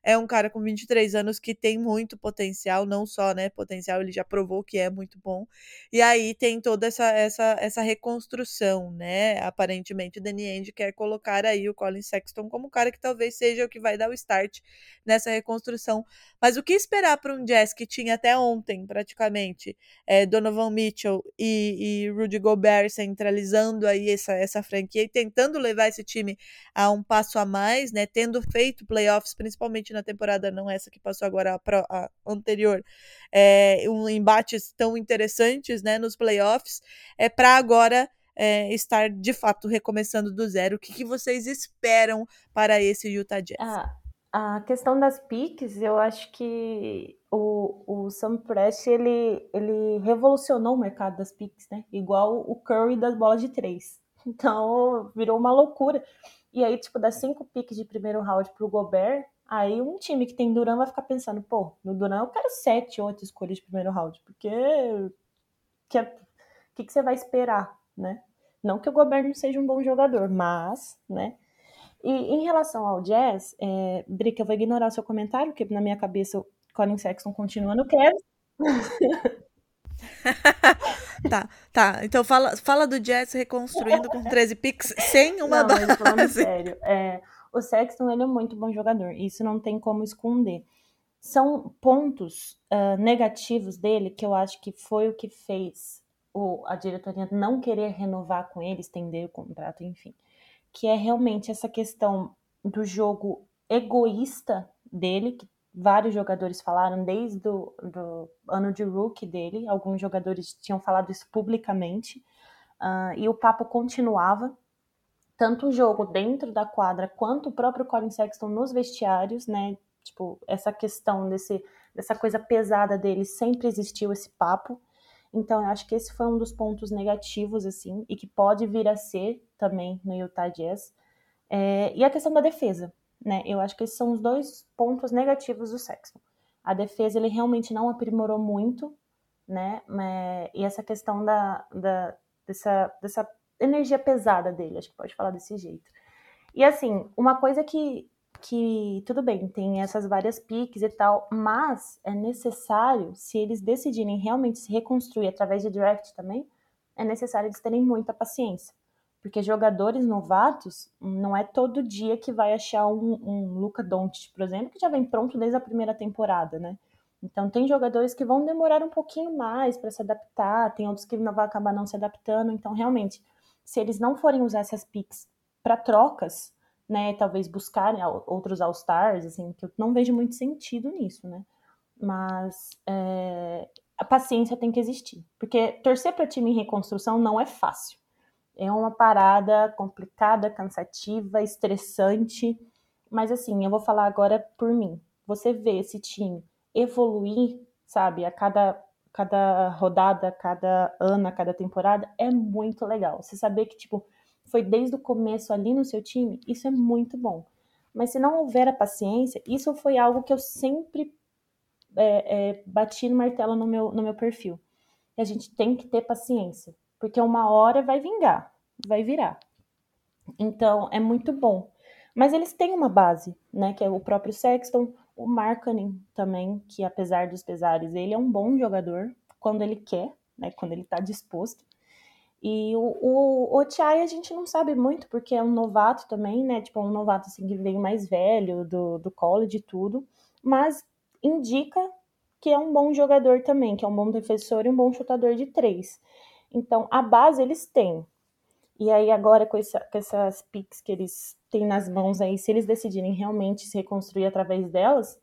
é um cara com 23 anos que tem muito potencial, não só, né, potencial, ele já provou que é muito bom. E aí tem toda essa essa, essa reconstrução, né? Aparentemente o Danny Ainge quer colocar aí o Colin Sexton como um cara que talvez seja o que vai dar o start nessa reconstrução. Mas o que esperar para um Jazz que tinha até ontem, praticamente, é, Donovan Mitchell e, e Rudy Gobert centralizando aí essa, essa franquia e tentando levar esse time a um passo a mais, né? Tendo feito playoffs, principalmente na temporada, não essa que passou agora, a, a anterior, é, um embates tão interessantes né, nos playoffs, é para agora é, estar de fato recomeçando do zero. O que, que vocês esperam para esse Utah Jazz? Ah, a questão das piques, eu acho que o, o Sam Prest ele, ele revolucionou o mercado das piques, né? Igual o Curry das bolas de três. Então virou uma loucura. E aí, tipo, das cinco piques de primeiro round pro Gobert, Aí um time que tem Duran vai ficar pensando, pô, no Duran eu quero sete, oito escolhas de primeiro round, porque que é, que, que você vai esperar, né? Não que o Gobert não seja um bom jogador, mas, né? E em relação ao Jazz, é, Drica, eu vou ignorar o seu comentário, porque na minha cabeça o Colin Sexton continua no Cavs. tá, tá. Então fala, fala do Jazz reconstruindo com 13 picks sem uma não, base. Mas falando sério, é, o Sexton ele é muito bom jogador, isso não tem como esconder. São pontos uh, negativos dele que eu acho que foi o que fez o, a diretoria não querer renovar com ele, estender o contrato, enfim. Que é realmente essa questão do jogo egoísta dele, que vários jogadores falaram desde o ano de rookie dele, alguns jogadores tinham falado isso publicamente, uh, e o papo continuava tanto o jogo dentro da quadra quanto o próprio Colin Sexton nos vestiários, né? Tipo, essa questão desse, dessa coisa pesada dele sempre existiu esse papo. Então, eu acho que esse foi um dos pontos negativos, assim, e que pode vir a ser também no Utah Jazz. É, e a questão da defesa, né? Eu acho que esses são os dois pontos negativos do Sexton. A defesa, ele realmente não aprimorou muito, né? É, e essa questão da, da, dessa, dessa energia pesada dele, acho que pode falar desse jeito. E assim, uma coisa que, que tudo bem, tem essas várias piques e tal, mas é necessário, se eles decidirem realmente se reconstruir através de draft também, é necessário eles terem muita paciência. Porque jogadores novatos, não é todo dia que vai achar um, um Luca Doncic, por exemplo, que já vem pronto desde a primeira temporada, né? Então, tem jogadores que vão demorar um pouquinho mais para se adaptar, tem outros que não vão acabar não se adaptando. Então, realmente, se eles não forem usar essas picks para trocas, né, talvez buscarem outros All-Stars, assim, que eu não vejo muito sentido nisso, né? Mas é, a paciência tem que existir, porque torcer para time em reconstrução não é fácil. É uma parada complicada, cansativa, estressante, mas assim, eu vou falar agora por mim. Você vê esse time evoluir, sabe, a cada cada rodada, cada ano, cada temporada, é muito legal. Você saber que, tipo, foi desde o começo ali no seu time, isso é muito bom. Mas se não houver a paciência, isso foi algo que eu sempre é, é, bati no martelo no meu, no meu perfil. e a gente tem que ter paciência, porque uma hora vai vingar, vai virar. Então, é muito bom. Mas eles têm uma base, né? Que é o próprio Sexton, o Markkanen também, que apesar dos pesares, ele é um bom jogador quando ele quer, né? Quando ele tá disposto. E o, o, a gente não sabe muito, porque é um novato também, né? Tipo, um novato assim que veio mais velho do, do college e tudo. Mas indica que é um bom jogador também, que é um bom defensor e um bom chutador de três. Então, a base eles têm. E aí, agora, com, com essas picks que eles têm nas mãos aí, se eles decidirem realmente se reconstruir através delas,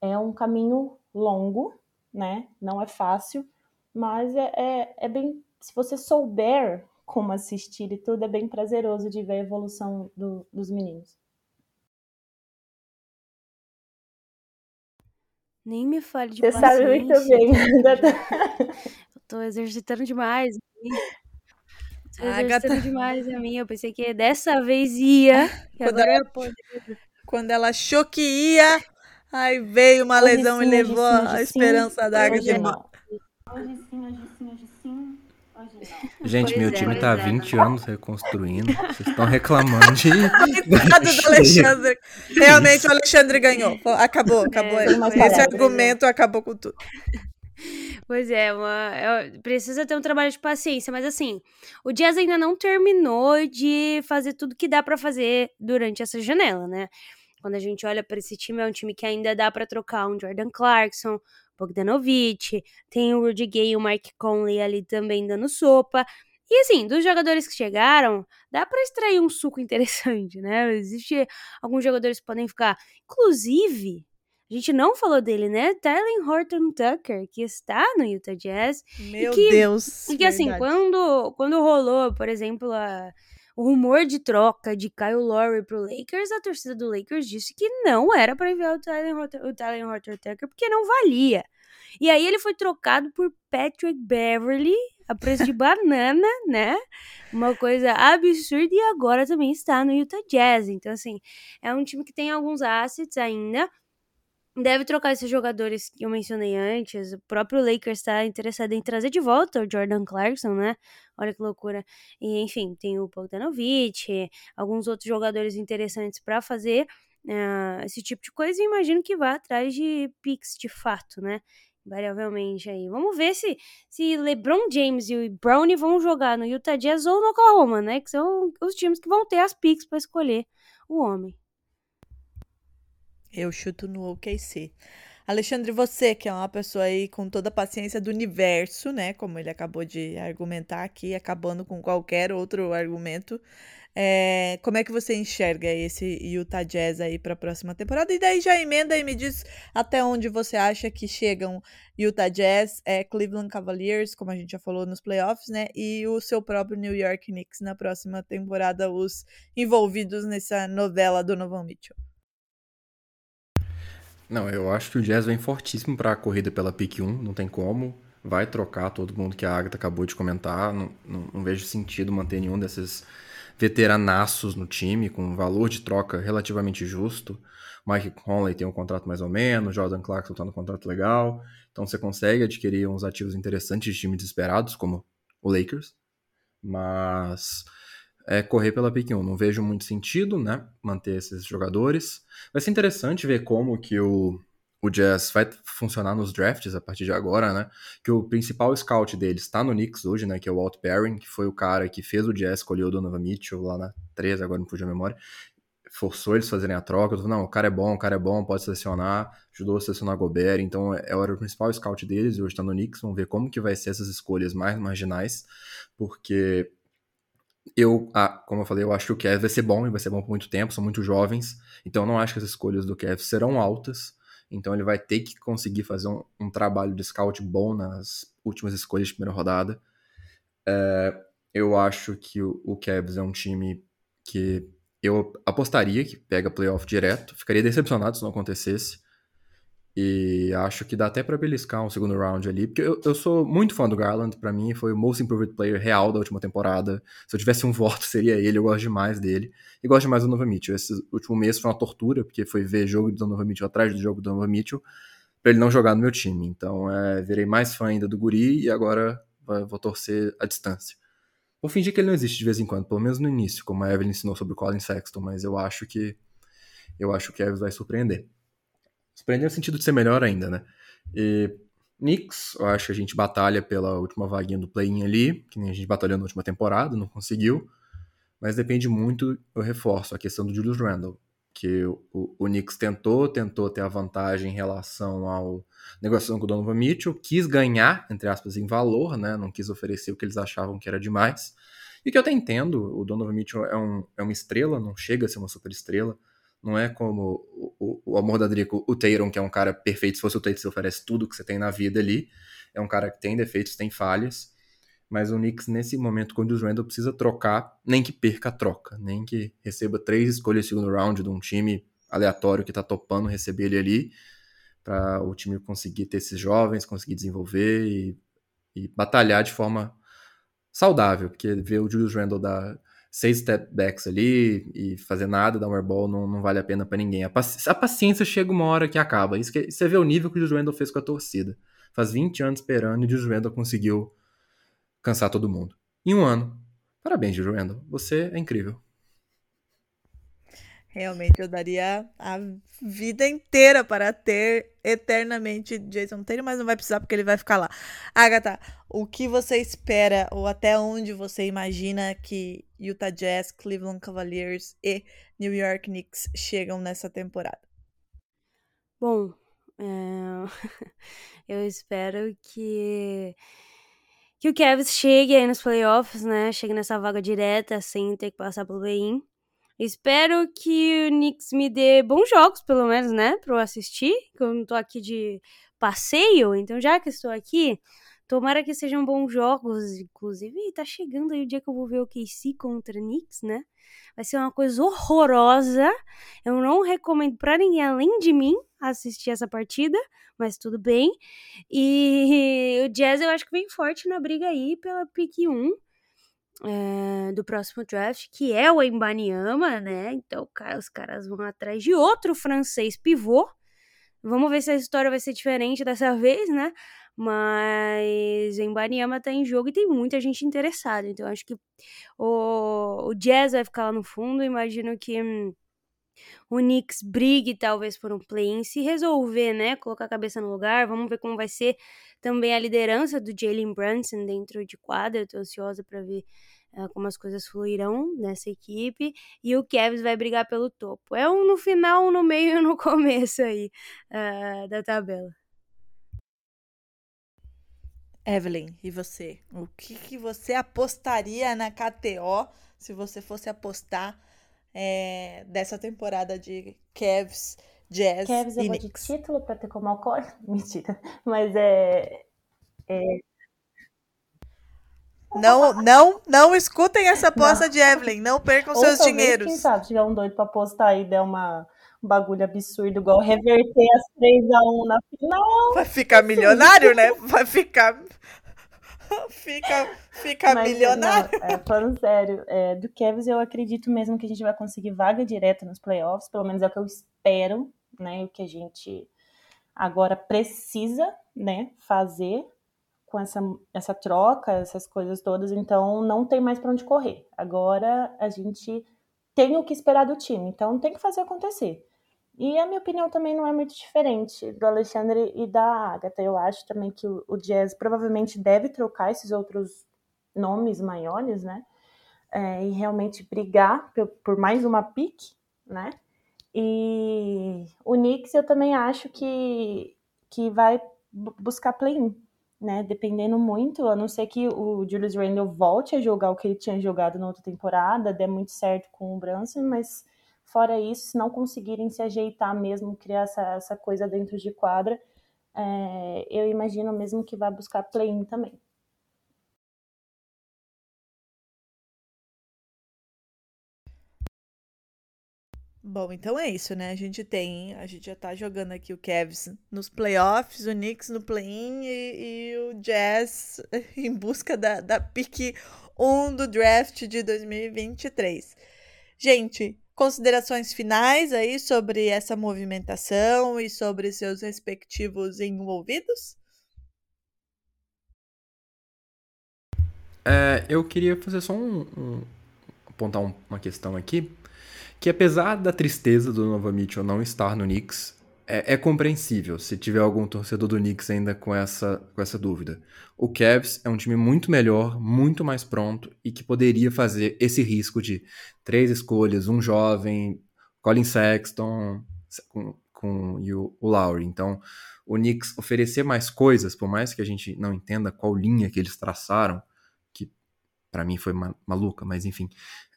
é um caminho longo, né? Não é fácil, mas é, é, é bem. Se você souber como assistir e tudo, é bem prazeroso de ver a evolução do, dos meninos. Nem me fale de Você paciência. sabe muito bem. Eu tô exercitando demais. Agatha- demais a minha. Eu pensei que dessa vez ia. que Quando agora ela-. Quando ela achou que ia, aí veio uma Hoje lesão e sim, hoje levou sim, a hoje sim, esperança da Agatha hoje embora. não. Hoje sim, hoje sim, hoje sim. Gente, Pois meu é, time tá há é. 20 anos reconstruindo. Vocês estão reclamando de. Coitado do Alexandre. Realmente o Alexandre ganhou. Acabou, acabou. É, Esse argumento acabou com tudo. Pois é, uma, é- precisa ter um trabalho de paciência, mas assim, o Jazz ainda não terminou de fazer tudo que dá pra fazer durante essa janela, né? Quando a gente olha pra esse time, é um time que ainda dá pra trocar um Jordan Clarkson, Bogdanovic, tem o Rudy Gay e o Mike Conley ali também dando sopa. E assim, dos jogadores que chegaram, dá pra extrair um suco interessante, né? Existe alguns jogadores que podem ficar, inclusive, a gente não falou dele, né? Tyler Horton Tucker, que está no Utah Jazz. Meu que- Deus. E que assim, verdade. quando, quando rolou, por exemplo, a- o rumor de troca de Kyle Lowry pro Lakers, a torcida do Lakers disse que não era pra enviar o Horton, o Tyler Horton Tucker porque não valia. E aí ele foi trocado por Patrick Beverly a preço de banana, né? Uma coisa absurda e agora também está no Utah Jazz. Então assim, é um time que tem alguns assets ainda. Deve trocar esses jogadores que eu mencionei antes. O próprio Lakers está interessado em trazer de volta o Jordan Clarkson, né? Olha que loucura. E enfim, tem o Bogdanovic, alguns outros jogadores interessantes para fazer ah, esse tipo de coisa. E imagino que vá atrás de picks de fato, né? Variavelmente aí. Vamos ver se, se LeBron James e o Brownie vão jogar no Utah Jazz ou no Oklahoma, né? Que são os times que vão ter as picks para escolher o homem. Eu chuto no OKC. Alexandre, você que é uma pessoa aí com toda a paciência do universo, né? Como ele acabou de argumentar aqui, acabando com qualquer outro argumento. é, como é que você enxerga esse Utah Jazz aí para a próxima temporada? E daí já emenda e me diz até onde você acha que chegam Utah Jazz, é, Cleveland Cavaliers, como a gente já falou nos playoffs, né? E o seu próprio New York Knicks na próxima temporada, os envolvidos nessa novela do Novan Mitchell. Não, eu acho que o Jazz vem fortíssimo para a corrida pela pick 1, não tem como. Vai trocar todo mundo que a Agatha acabou de comentar. Não, não, não vejo sentido manter nenhum desses veteranaços no time, com um valor de troca relativamente justo. Mike Conley tem um contrato mais ou menos, Jordan Clarkson está no contrato legal. Então você consegue adquirir uns ativos interessantes de times desesperados, como o Lakers. Mas é correr pela pick 1. Não vejo muito sentido, né? Manter esses jogadores. Vai ser interessante ver como que o, o Jazz vai funcionar nos drafts a partir de agora, né? Que o principal scout deles está no Knicks hoje, né? Que é o Walt Perrin, que foi o cara que fez o Jazz escolher o Donovan Mitchell lá na 13, agora não fugiu a memória. Forçou eles a fazerem a troca. Falou, não, o cara é bom, o cara é bom, pode selecionar. Ajudou a selecionar Gobert. Então, é, o principal scout deles hoje está no Knicks. Vamos ver como que vai ser essas escolhas mais marginais. Porque eu, ah, como eu falei, eu acho que o Kev vai ser bom e vai ser bom por muito tempo, são muito jovens, então eu não acho que as escolhas do Kev serão altas, então ele vai ter que conseguir fazer um, um trabalho de scout bom nas últimas escolhas de primeira rodada. É, eu acho que o, o Cavs é um time que eu apostaria que pega playoff direto, ficaria decepcionado se não acontecesse, e acho que dá até pra beliscar um segundo round ali, porque eu, eu sou muito fã do Garland, pra mim foi o most improved player real da última temporada. Se eu tivesse um voto, seria ele, eu gosto demais dele. E gosto demais do Donovan Mitchell. Esse último mês foi uma tortura, porque foi ver jogo do Donovan Mitchell atrás do jogo do Donovan Mitchell, pra ele não jogar no meu time. Então, é, virei mais fã ainda do Guri e agora vou torcer à distância. Vou fingir que ele não existe de vez em quando, pelo menos no início, como a Evelyn ensinou sobre o Colin Sexton, mas eu acho que eu acho que o Cavs vai surpreender. Surpreender no sentido de ser melhor ainda, né? E Knicks, eu acho que a gente batalha pela última vaguinha do play-in ali, que nem a gente batalhou na última temporada, não conseguiu. Mas depende muito, eu reforço, a questão do Julius Randle. Que o, o, Knicks tentou, tentou ter a vantagem em relação ao negociação com o Donovan Mitchell, quis ganhar, entre aspas, em valor, né? Não quis oferecer o que eles achavam que era demais. E que eu até entendo, o Donovan Mitchell é, um, é uma estrela, não chega a ser uma super estrela. Não é como o, o, amor da Drico, o Tatum, que é um cara perfeito. Se fosse o Tatum, você oferece tudo que você tem na vida ali. É um cara que tem defeitos, tem falhas. Mas o Knicks, nesse momento, quando o Randall precisa trocar, nem que perca a troca, nem que receba três escolhas segundo round de um time aleatório que tá topando receber ele ali, para o time conseguir ter esses jovens, conseguir desenvolver e, e batalhar de forma saudável, porque ver o Julius Randle dar seis step backs ali e fazer nada, dar um airball, não, não vale a pena para ninguém. A, paci a, paciência chega uma hora que acaba. Isso que, você vê o nível que o Randle fez com a torcida. Faz 20 anos esperando e o Randle conseguiu cansar todo mundo. Em um ano. Parabéns, Randle. Você é incrível. Realmente eu daria a vida inteira para ter eternamente Jason Taylor, mas não vai precisar porque ele vai ficar lá. Agatha, o que você espera ou até onde você imagina que Utah Jazz, Cleveland Cavaliers e New York Knicks chegam nessa temporada? Bom, é... eu espero que que o Cavs chegue aí nos playoffs, né? Chegue nessa vaga direta sem ter que passar pelo play-in. Espero que o Knicks me dê bons jogos, pelo menos, né? Pra eu assistir, que eu não tô aqui de passeio. Então, já que estou aqui, tomara que sejam bons jogos. Inclusive, tá chegando aí o dia que eu vou ver o KC contra Knicks, né? Vai ser uma coisa horrorosa. Eu não recomendo para ninguém além de mim assistir essa partida, mas tudo bem. E o Jazz eu acho que vem forte na briga aí pela pick 1 é, do próximo draft, que é o Embanyama, né? Então, cara, os caras vão atrás de outro francês pivô. Vamos ver se a história vai ser diferente dessa vez, né? Mas o Embanyama tá em jogo e tem muita gente interessada. Então, acho que o, o Jazz vai ficar lá no fundo. Imagino que hum, o Knicks brigue talvez por um play-in, se resolver, né? Colocar a cabeça no lugar. Vamos ver como vai ser também a liderança do Jalen Brunson dentro de quadra. Eu tô ansiosa para ver uh, como as coisas fluirão nessa equipe. E o Kevs vai brigar pelo topo. É um no final, um no meio e um no começo aí uh, da tabela. Evelyn, e você? O que, que você apostaria na KTO se você fosse apostar é, dessa temporada de Cavs Jazz Cavs eu vou de título para ter como alcoólico. Mentira. Mas é, é... Não, não, não escutem essa aposta de Evelyn. Não percam Ou seus talvez, dinheiros. Quem sabe, tiver um doido para apostar e der uma, um bagulho absurdo, igual reverter as 3 a 1 na final. Vai ficar milionário, né? Vai ficar. fica fica Mas, milionário. Não, é, falando sério, é, do Cavs eu acredito mesmo que a gente vai conseguir vaga direta nos playoffs, pelo menos é o que eu espero né? O que a gente agora precisa, né, fazer com essa, essa troca, essas coisas todas, então não tem mais para onde correr. Agora a gente tem o que esperar do time, então tem que fazer acontecer. E a minha opinião também não é muito diferente do Alexandre e da Agatha. Eu acho também que o, Jazz provavelmente deve trocar esses outros nomes maiores, né? É, e realmente brigar por, mais uma pique, né? E o Knicks eu também acho que, que vai buscar play-in, né? Dependendo muito, a não ser que o Julius Randle volte a jogar o que ele tinha jogado na outra temporada, dê muito certo com o Brunson, mas fora isso, se não conseguirem se ajeitar mesmo, criar essa, essa coisa dentro de quadra, é, eu imagino mesmo que vai buscar play-in também. Bom, então é isso, né? A gente tem, a gente já tá jogando aqui o Cavs nos playoffs, o Knicks no play-in e, e, o Jazz em busca da, da pique 1 do draft de 2023. Gente, considerações finais aí sobre essa movimentação e sobre seus respectivos envolvidos? É, eu queria fazer só um, um apontar um, uma questão aqui, que apesar da tristeza do Nova Mitchell não estar no Knicks, é, é, compreensível se tiver algum torcedor do Knicks ainda com essa, com essa dúvida. O Cavs é um time muito melhor, muito mais pronto e que poderia fazer esse risco de três escolhas, um jovem, Colin Sexton com, com, e o, o Lowry. Então, o Knicks oferecer mais coisas, por mais que a gente não entenda qual linha que eles traçaram, que para mim foi maluca, mas enfim,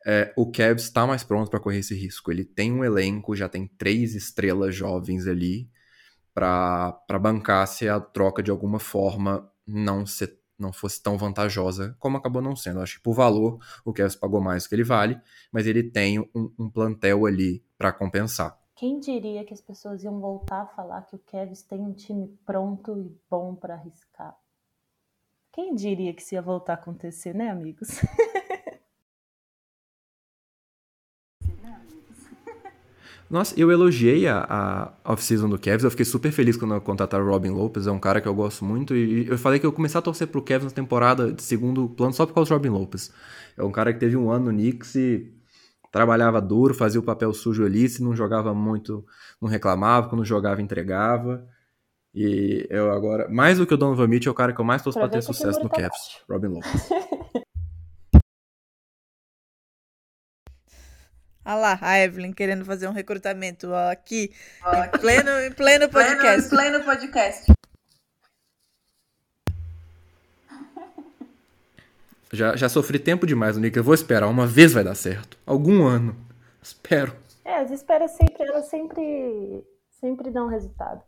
é, o Cavs está mais pronto para correr esse risco. Ele tem um elenco, já tem três estrelas jovens ali para bancar se a troca de alguma forma não ser, não fosse tão vantajosa como acabou não sendo. Acho que por valor o Cavs pagou mais do que ele vale, mas ele tem um, um plantel ali para compensar. Quem diria que as pessoas iam voltar a falar que o Cavs tem um time pronto e bom para arriscar? Quem diria que isso ia voltar a acontecer, né, amigos? Nossa, eu elogiei a, a off-season do Cavs, eu fiquei super feliz quando contrataram o Robin Lopez, é um cara que eu gosto muito, e eu falei que eu comecei a torcer pro Cavs na temporada de segundo plano só por causa do Robin Lopez. É um cara que teve um ano no Knicks e trabalhava duro, fazia o papel sujo ali, se não jogava muito, não reclamava, quando jogava, entregava. E eu agora, mais do que o Donovan Mitchell, é o cara que eu mais torço pra, ter sucesso no Cavs, Robin Lopez. Olha lá, a Evelyn querendo fazer um recrutamento ó, aqui, ó, em, aqui. Pleno, em pleno podcast. Pleno, em pleno podcast. Já, já sofri tempo demais, Nica. Eu vou esperar. Uma vez vai dar certo. Algum ano. Espero. É, as esperas sempre, elas sempre, sempre dão resultado.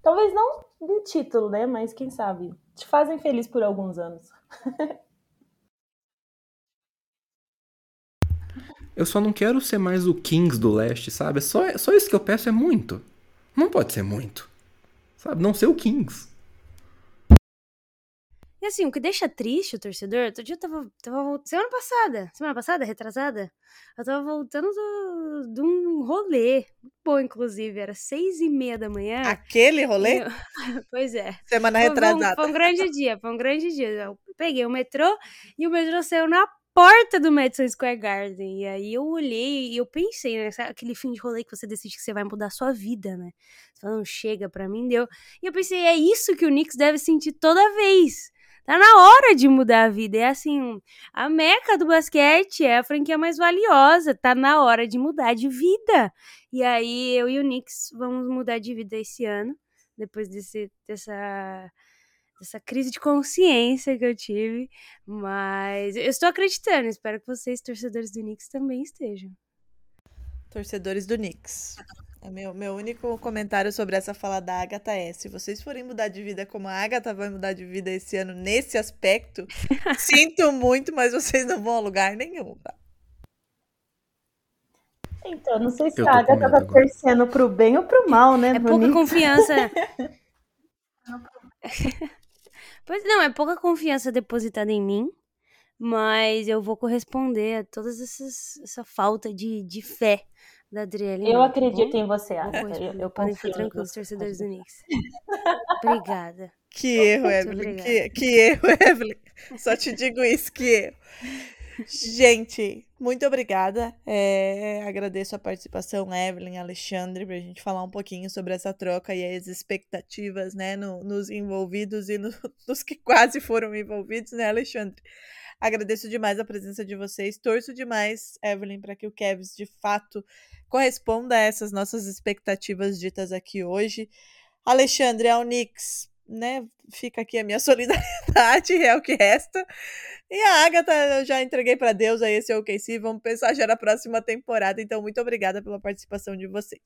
Talvez não de título, né? Mas quem sabe. Te fazem feliz por alguns anos. Eu só não quero ser mais o Kings do leste, sabe? É só, só isso que eu peço é muito. Não pode ser muito. Sabe? Não ser o Kings. E assim, o que deixa triste o torcedor, outro dia eu tava, tava semana passada, semana passada, retrasada, eu tava voltando do, de um rolê, bom inclusive, era seis e meia da manhã. Aquele rolê? Eu, pois é. Semana retrasada. Foi um, foi um grande dia, foi um grande dia. Eu peguei o metrô e o metrô saiu na porta do Madison Square Garden. E aí eu olhei e eu pensei, né? Aquele fim de rolê que você decide que você vai mudar a sua vida, né? Você fala, não chega, pra mim deu. E eu pensei, é isso que o Knicks deve sentir toda vez. Tá na hora de mudar a vida. É assim, a meca do basquete é a franquia mais valiosa. Tá na hora de mudar de vida. E aí eu e o Knicks vamos mudar de vida esse ano. Depois desse, dessa dessa crise de consciência que eu tive, mas eu estou acreditando, espero que vocês, torcedores do Knicks, também estejam. Torcedores do Knicks. É meu, meu único comentário sobre essa fala da Agatha é: se vocês forem mudar de vida como a Agatha vai mudar de vida esse ano nesse aspecto, sinto muito, mas vocês não vão a lugar nenhum, tá? Então, não sei se a Agatha tá torcendo pro bem ou pro mal, né? É pouca confiança. Pois não, é pouca confiança depositada em mim, mas eu vou corresponder a toda essa falta de, de fé da Adriele. Eu acredito em você, Ana. Eu, eu Podem ficar tranquilos, torcedores do Knicks. Obrigada. Que erro, Evelyn. Que, que erro, Evelyn. Só te digo isso, que erro. Gente, muito obrigada. É, agradeço a participação, Evelyn, Alexandre, para a gente falar um pouquinho sobre essa troca e as expectativas, né, no, nos envolvidos e no, nos que quase foram envolvidos, né, Alexandre? Agradeço demais a presença de vocês. Torço demais, Evelyn, para que o Kevs de fato corresponda a essas nossas expectativas ditas aqui hoje. Alexandre, ao Nix, né? Fica aqui a minha solidariedade, é o que resta. E a Agatha eu já entreguei para Deus aí esse OKC. Vamos pensar já na próxima temporada. Então, muito obrigada pela participação de vocês.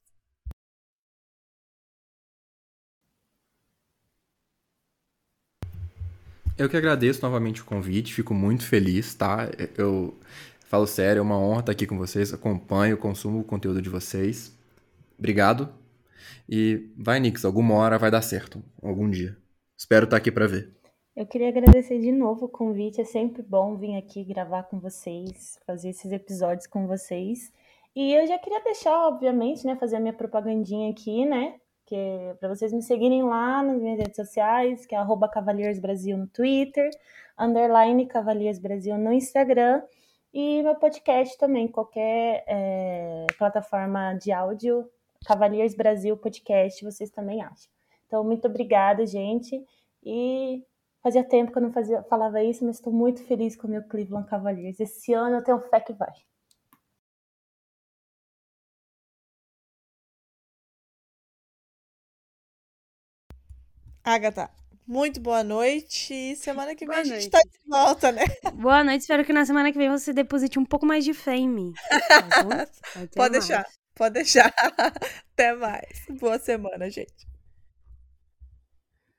Eu que agradeço novamente o convite, fico muito feliz, tá? Eu falo sério, é uma honra estar aqui com vocês, acompanho, consumo o conteúdo de vocês. Obrigado. E vai, Nix, alguma hora vai dar certo, algum dia. Espero estar aqui para ver. Eu queria agradecer de novo o convite. É sempre bom vir aqui gravar com vocês, fazer esses episódios com vocês. E eu já queria deixar, obviamente, né, fazer a minha propagandinha aqui, né? Que é para vocês me seguirem lá nas minhas redes sociais, que é @cavalheiros Brasil no Twitter, underline Cavaliers Brasil no Instagram. E meu podcast também, qualquer é, plataforma de áudio, Cavaliers Brasil Podcast, vocês também acham. Então, muito obrigada, gente. E fazia tempo que eu não fazia, falava isso, mas estou muito feliz com o meu Cleveland Cavaliers. Esse ano eu tenho fé que vai. Agatha, muito boa noite. E semana que vem Boa a gente noite. tá de volta, né? Boa noite, espero que na semana que vem você deposite um pouco mais de fé em mim. Tá Pode mais. deixar, pode deixar. Até mais. Boa semana, gente.